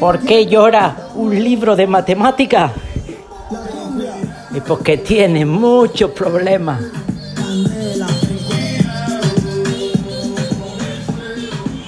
¿Por qué llora un libro de matemática? Y porque tiene muchos problemas.